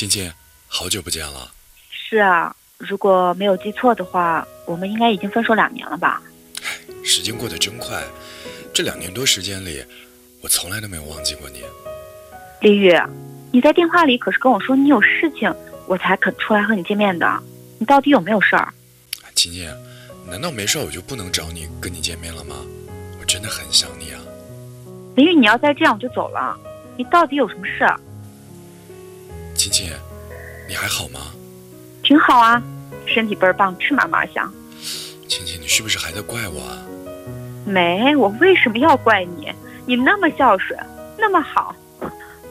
青青，好久不见了。是啊，如果没有记错的话，我们应该已经分手两年了吧？时间过得真快，这两年多时间里，我从来都没有忘记过你。李宇，你在电话里可是跟我说你有事情，我才肯出来和你见面的。你到底有没有事儿？青青，难道没事我就不能找你跟你见面了吗？我真的很想你啊。林宇，你要再这样我就走了。你到底有什么事？青青，你还好吗？挺好啊，身体倍儿棒，吃嘛嘛香。青青，你是不是还在怪我啊？没，我为什么要怪你？你那么孝顺，那么好，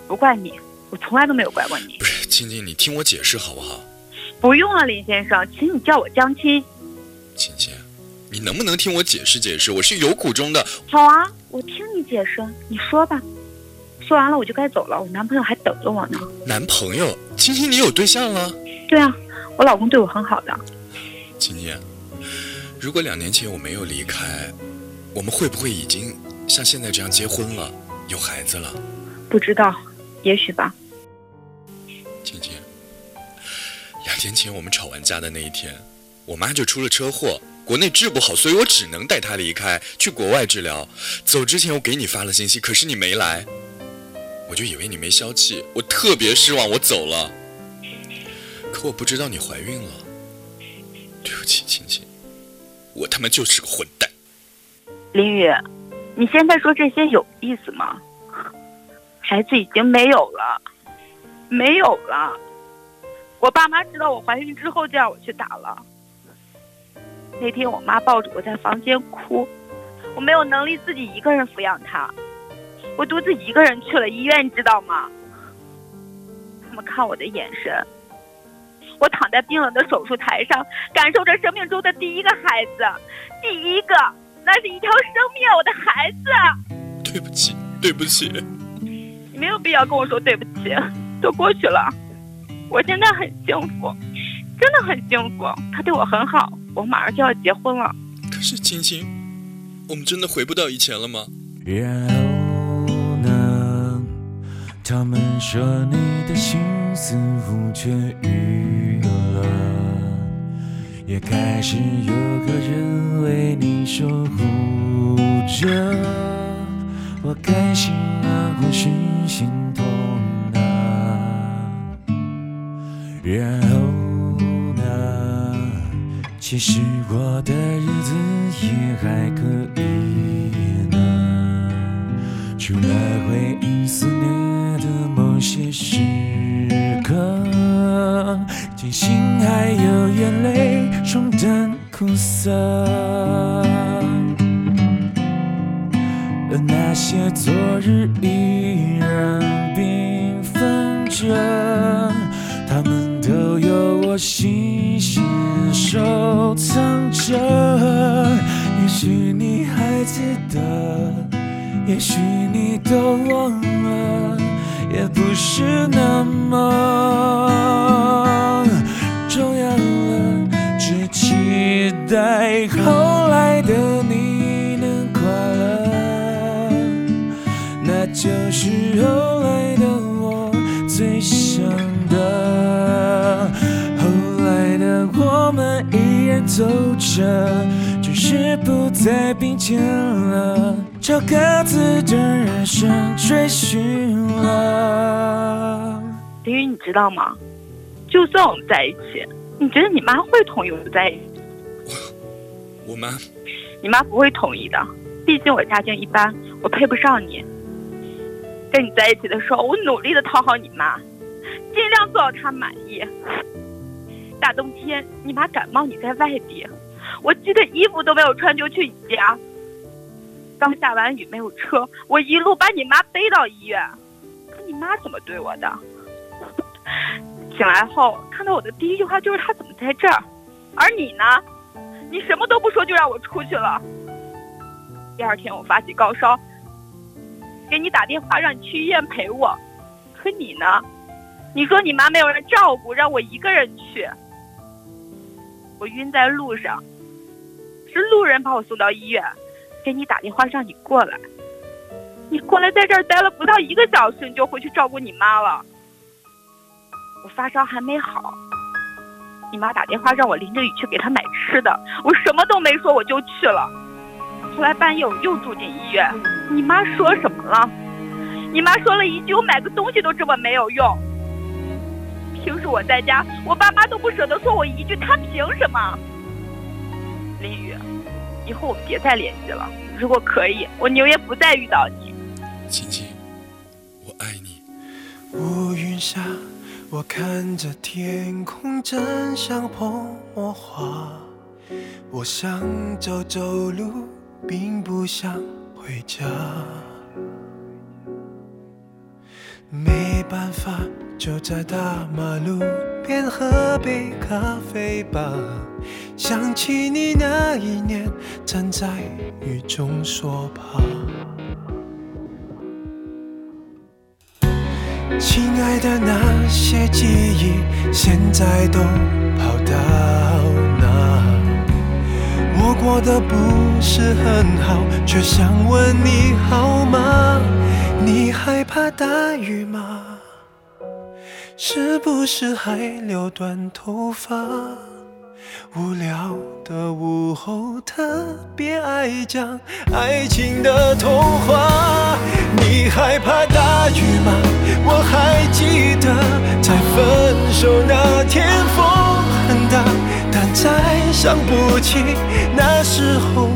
不怪你。我从来都没有怪过你。不是，青青，你听我解释好不好？不用了，林先生，请你叫我江青。青青，你能不能听我解释解释？我是有苦衷的。好啊，我听你解释，你说吧。说完了我就该走了，我男朋友还等着我呢。男朋友？青青，你有对象了？对啊，我老公对我很好的。青青，如果两年前我没有离开，我们会不会已经像现在这样结婚了，有孩子了？不知道，也许吧。青青，两年前我们吵完架的那一天，我妈就出了车祸，国内治不好，所以我只能带她离开，去国外治疗。走之前我给你发了信息，可是你没来。我就以为你没消气，我特别失望，我走了。可我不知道你怀孕了，对不起，青青，我他妈就是个混蛋。林雨，你现在说这些有意思吗？孩子已经没有了，没有了。我爸妈知道我怀孕之后就让我去打了。那天我妈抱着我在房间哭，我没有能力自己一个人抚养她。我独自一个人去了医院，你知道吗？他们看我的眼神，我躺在冰冷的手术台上，感受着生命中的第一个孩子，第一个，那是一条生命，我的孩子。对不起，对不起。你没有必要跟我说对不起，都过去了。我现在很幸福，真的很幸福。他对我很好，我马上就要结婚了。可是青青，我们真的回不到以前了吗？他们说你的心似乎痊愈了，也开始有个人为你守护着。我开心啊，或是心痛啊？然后呢？其实我的日子也还可冲淡苦涩，而那些昨日依然缤纷着，他们都有我细心收藏着。也许你还记得，也许你都忘了。也不是那么走着，只是不再并肩了。朝各自的人生追寻了。林雨，你知道吗？就算我们在一起，你觉得你妈会同意我们在一起？我妈？你妈不会同意的。毕竟我家境一般，我配不上你。跟你在一起的时候，我努力的讨好你妈，尽量做到她满意。大冬天，你妈感冒，你在外地，我记得衣服都没有穿就去你家。刚下完雨没有车，我一路把你妈背到医院。可你妈怎么对我的？醒来后看到我的第一句话就是她怎么在这儿？而你呢？你什么都不说就让我出去了。第二天我发起高烧，给你打电话让你去医院陪我。可你呢？你说你妈没有人照顾，让我一个人去。我晕在路上，是路人把我送到医院。给你打电话让你过来，你过来在这儿待了不到一个小时，你就回去照顾你妈了。我发烧还没好，你妈打电话让我淋着雨去给她买吃的，我什么都没说我就去了。后来半夜我又住进医院，你妈说什么了？你妈说了一句：“我买个东西都这么没有用。”我在家，我爸妈都不舍得说我一句，他凭什么？林雨，以后我们别再联系了。如果可以，我宁愿不再遇到你。青青，我爱你。乌云下，我看着天空，真像泼墨画。我想走走路，并不想回家。没办法，就在大马路边喝杯咖啡吧。想起你那一年，站在雨中说怕。亲爱的，那些记忆现在都跑到哪？我过得不是很好，却想问你好吗？你害怕大雨吗？是不是还留短头发？无聊的午后，特别爱讲爱情的童话。你害怕大雨吗？我还记得在分手那天风很大，但再想不起那时候。